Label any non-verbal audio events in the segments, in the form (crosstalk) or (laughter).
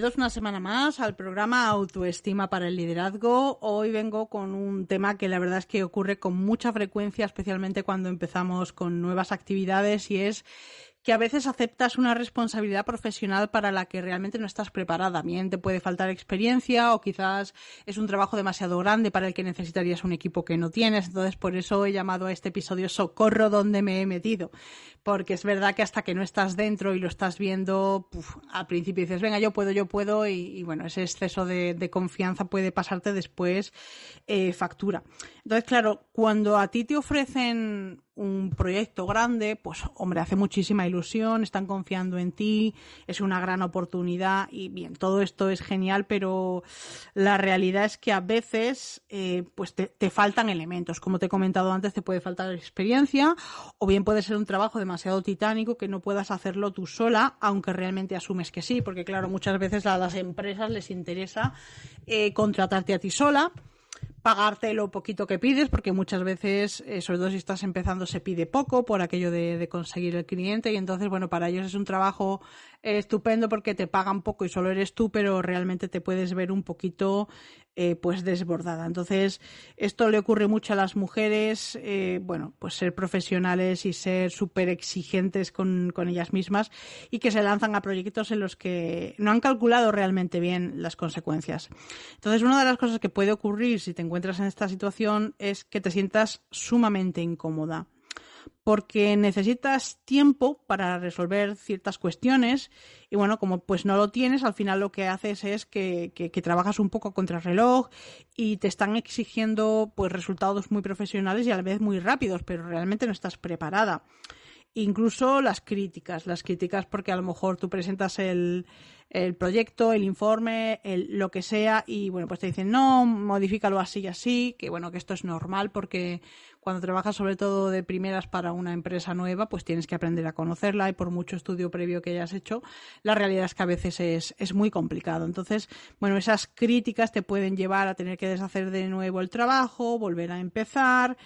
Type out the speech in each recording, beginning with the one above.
Bienvenidos una semana más al programa Autoestima para el Liderazgo. Hoy vengo con un tema que la verdad es que ocurre con mucha frecuencia, especialmente cuando empezamos con nuevas actividades y es que a veces aceptas una responsabilidad profesional para la que realmente no estás preparada. Bien, te puede faltar experiencia o quizás es un trabajo demasiado grande para el que necesitarías un equipo que no tienes. Entonces, por eso he llamado a este episodio Socorro donde me he metido. Porque es verdad que hasta que no estás dentro y lo estás viendo, al principio dices, venga, yo puedo, yo puedo, y, bueno, ese exceso de, confianza puede pasarte después eh, factura. Entonces, claro, cuando a ti te ofrecen un proyecto grande, pues hombre, hace muchísima ilusión, están confiando en ti, es una gran oportunidad y bien, todo esto es genial, pero la realidad es que a veces eh, pues te, te, faltan elementos. Como te he comentado antes, te puede faltar experiencia o bien puede ser un trabajo demasiado titánico que no puedas hacerlo tú sola, aunque realmente asumes que sí, porque claro, muchas veces a las empresas les interesa eh, contratarte a ti sola pagarte lo poquito que pides, porque muchas veces, eh, sobre todo si estás empezando, se pide poco por aquello de, conseguir el cliente y entonces, bueno, para ellos es un trabajo estupendo porque te pagan poco y solo eres tú, pero realmente te puedes ver un poquito eh, pues desbordada. Entonces, esto le ocurre mucho a las mujeres, eh, bueno, pues ser profesionales y ser súper exigentes con, con, ellas mismas y que se lanzan a proyectos en los que no han calculado realmente bien las consecuencias. Entonces, una de las cosas que puede ocurrir si te encuentras en esta situación es que te sientas sumamente incómoda porque necesitas tiempo para resolver ciertas cuestiones y bueno, como pues no lo tienes, al final lo que haces es que, que, trabajas un poco contra reloj y te están exigiendo pues resultados muy profesionales y a la vez muy rápidos, pero realmente no estás preparada. Incluso las críticas, las críticas porque a lo mejor tú presentas el, el proyecto, el informe, el, lo que sea, y bueno, pues te dicen, no, modifícalo así y así, que bueno, que esto es normal porque cuando trabajas sobre todo de primeras para una empresa nueva, pues tienes que aprender a conocerla y por mucho estudio previo que hayas hecho, la realidad es que a veces es, es muy complicado. Entonces, bueno, esas críticas te pueden llevar a tener que deshacer de nuevo el trabajo, volver a empezar,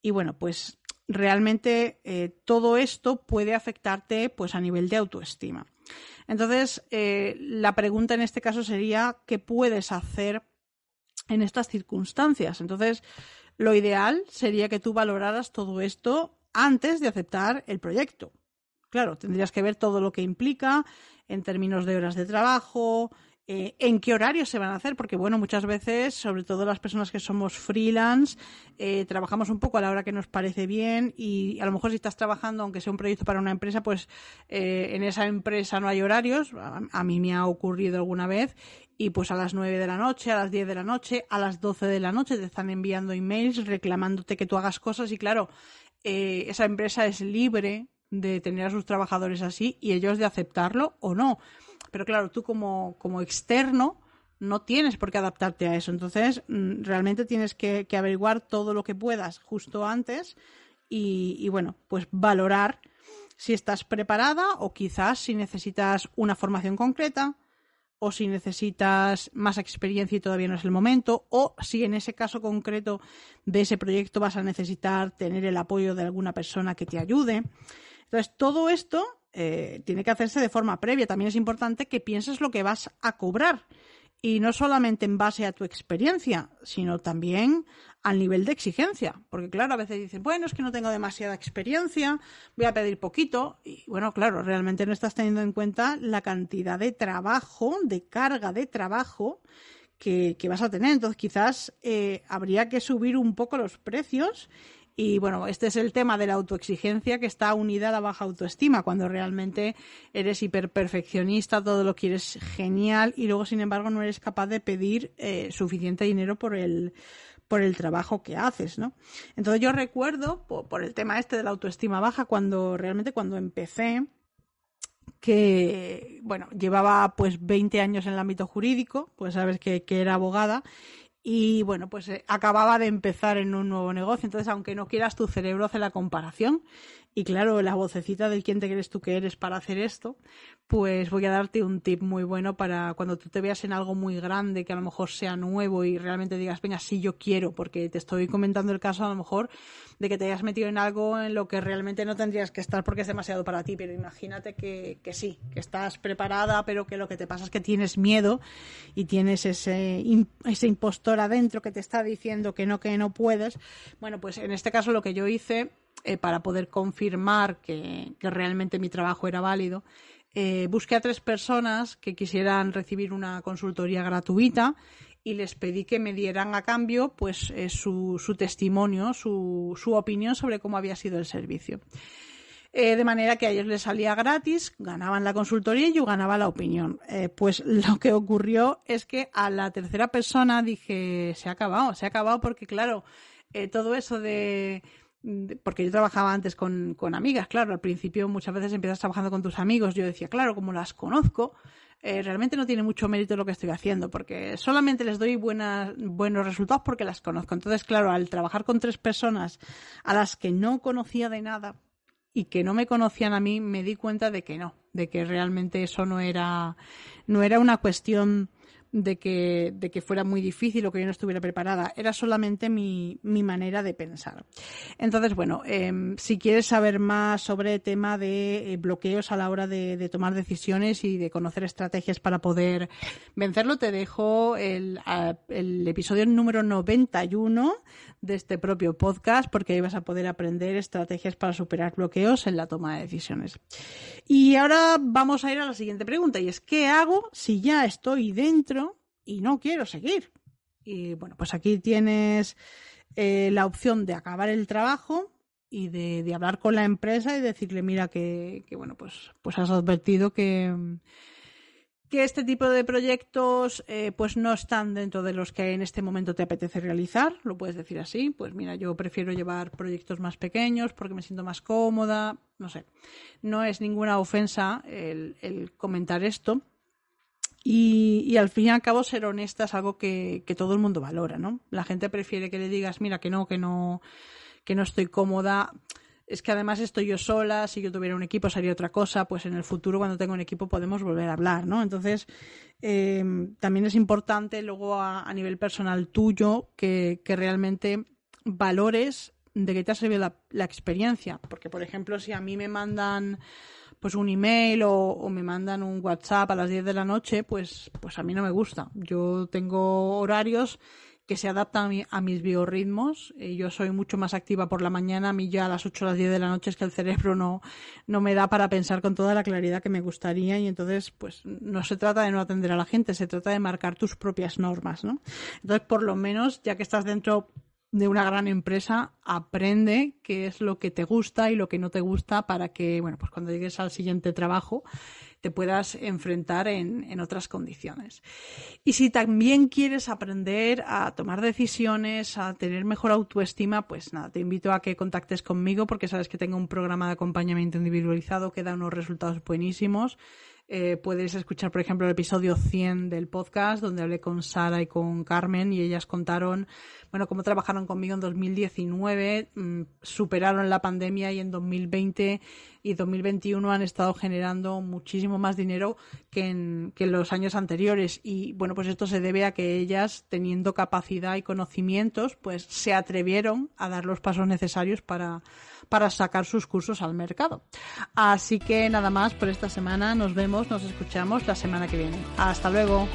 y bueno, pues realmente eh, todo esto puede afectarte pues a nivel de autoestima. Entonces, eh, la pregunta en este caso sería, ¿qué puedes hacer en estas circunstancias? Entonces, lo ideal sería que tú valoraras todo esto antes de aceptar el proyecto. Claro, tendrías que ver todo lo que implica en términos de horas de trabajo, eh, en qué horarios se van a hacer, porque bueno, muchas veces, sobre todo las personas que somos freelance, eh, trabajamos un poco a la hora que nos parece bien y a lo mejor si estás trabajando, aunque sea un proyecto para una empresa, pues eh, en esa empresa no hay horarios, a, mí me ha ocurrido alguna vez, y pues a las 9 de la noche, a las 10 de la noche, a las 12 de la noche te están enviando emails reclamándote que tú hagas cosas y claro, esa empresa es libre de tener a sus trabajadores así y ellos de aceptarlo o no. Pero claro, tú como, como externo no tienes por qué adaptarte a eso. Entonces, mm, realmente tienes que, averiguar todo lo que puedas justo antes y, bueno, pues valorar si estás preparada o quizás si necesitas una formación concreta o si necesitas más experiencia y todavía no es el momento, o si en ese caso concreto de ese proyecto vas a necesitar tener el apoyo de alguna persona que te ayude. Entonces, todo esto eh, tiene que hacerse de forma previa. También es importante que pienses lo que vas a cobrar. Y no solamente en base a tu experiencia, sino también al nivel de exigencia. Porque claro, a veces dicen, bueno, es que no tengo demasiada experiencia, voy a pedir poquito. Y bueno, claro, realmente no estás teniendo en cuenta la cantidad de trabajo, de carga de trabajo que, vas a tener. Entonces quizás eh, habría que subir un poco los precios y bueno, este es el tema de la autoexigencia que está unida a la baja autoestima, cuando realmente eres hiperperfeccionista, todo lo quieres genial y luego, sin embargo, no eres capaz de pedir eh, suficiente dinero por el, por el trabajo que haces, ¿no? Entonces yo recuerdo, por, el tema este de la autoestima baja, cuando realmente cuando empecé, que, bueno, llevaba pues 20 años en el ámbito jurídico, pues sabes que, que era abogada, y bueno, pues eh, acababa de empezar en un nuevo negocio, entonces aunque no quieras, tu cerebro hace la comparación y claro, la vocecita del quién te crees tú que eres para hacer esto, pues voy a darte un tip muy bueno para cuando tú te veas en algo muy grande, que a lo mejor sea nuevo y realmente digas, venga, sí, yo quiero, porque te estoy comentando el caso a lo mejor de que te hayas metido en algo en lo que realmente no tendrías que estar porque es demasiado para ti, pero imagínate que, que sí, que estás preparada, pero que lo que te pasa es que tienes miedo y tienes ese, ese impostor adentro que te está diciendo que no, que no puedes. Bueno, pues en este caso lo que yo hice eh, para poder confirmar que, realmente mi trabajo era válido, eh, busqué a tres personas que quisieran recibir una consultoría gratuita y les pedí que me dieran a cambio pues eh, su, testimonio, su, su, opinión sobre cómo había sido el servicio. de manera que a ellos les salía gratis, ganaban la consultoría y yo ganaba la opinión. pues (laughs) lo que ocurrió es que a la tercera persona dije, se ha acabado, se ha acabado porque claro, todo eso de porque yo trabajaba antes con, con, amigas, claro, al principio muchas veces empiezas trabajando con tus amigos, yo decía, claro, como las conozco, eh, realmente no tiene mucho mérito lo que estoy haciendo, porque solamente les doy buenos resultados porque las conozco. Entonces, claro, al trabajar con tres personas a las que no conocía de nada y que no me conocían a mí, me di cuenta de que no, de que realmente eso no era, no era una cuestión de que, de que fuera muy difícil o que yo no estuviera preparada. Era solamente mi, mi manera de pensar. Entonces, bueno, em, si quieres saber más sobre el tema de eh, bloqueos a la hora de, de, tomar decisiones y de conocer estrategias para poder vencerlo, te dejo el, el episodio número 91 de este propio podcast porque ahí vas a poder aprender estrategias para superar bloqueos en la toma de decisiones. Y ahora vamos a ir a la siguiente pregunta y es ¿qué hago si ya estoy dentro y no quiero seguir? Y bueno, pues aquí tienes eh, la opción de acabar el trabajo y de, hablar con la empresa y decirle, mira, que, que bueno, pues, pues has advertido que que este tipo de proyectos eh, pues no están dentro de los que en este momento te apetece realizar, lo puedes decir así, pues mira, yo prefiero llevar proyectos más pequeños porque me siento más cómoda, no sé, no es ninguna ofensa el, comentar esto. Y, al fin y al cabo ser honesta es algo que, que todo el mundo valora, ¿no? La gente prefiere que le digas, mira, que no, que no, que no estoy cómoda es que además estoy yo sola, si yo tuviera un equipo sería otra cosa, pues en el futuro cuando tenga un equipo podemos volver a hablar, ¿no? Entonces, em, también es importante luego a, nivel personal tuyo que, realmente valores de qué te ha servido la, la, experiencia. Porque, por ejemplo, si a mí me mandan pues un email o, me mandan un WhatsApp a las 10 de la noche, pues, pues a mí no me gusta. Yo tengo horarios que se adapta a, mis biorritmos. Eh, yo soy mucho más activa por la mañana, a mí ya a las 8 o las 10 de la noche es que el cerebro no, no me da para pensar con toda la claridad que me gustaría y entonces pues no se trata de no atender a la gente, se trata de marcar tus propias normas, ¿no? Entonces por lo menos ya que estás dentro de una gran empresa, aprende qué es lo que te gusta y lo que no te gusta para que, bueno, pues cuando llegues al siguiente trabajo te puedas enfrentar en, en, otras condiciones. Y si también quieres aprender a tomar decisiones, a tener mejor autoestima, pues nada, te invito a que contactes conmigo porque sabes que tengo un programa de acompañamiento individualizado que da unos resultados buenísimos. Eh, puedes escuchar, por ejemplo, el episodio 100 del podcast, donde hablé con Sara y con Carmen y ellas contaron, bueno, cómo trabajaron conmigo en 2019, mm, superaron la pandemia y en 2020 y 2021 han estado generando muchísimo más dinero que en, que en los años anteriores. Y bueno, pues esto se debe a que ellas, teniendo capacidad y conocimientos, pues se atrevieron a dar los pasos necesarios para, para sacar sus cursos al mercado. Así que nada más por esta semana. Nos nos escuchamos la semana que viene. Hasta luego.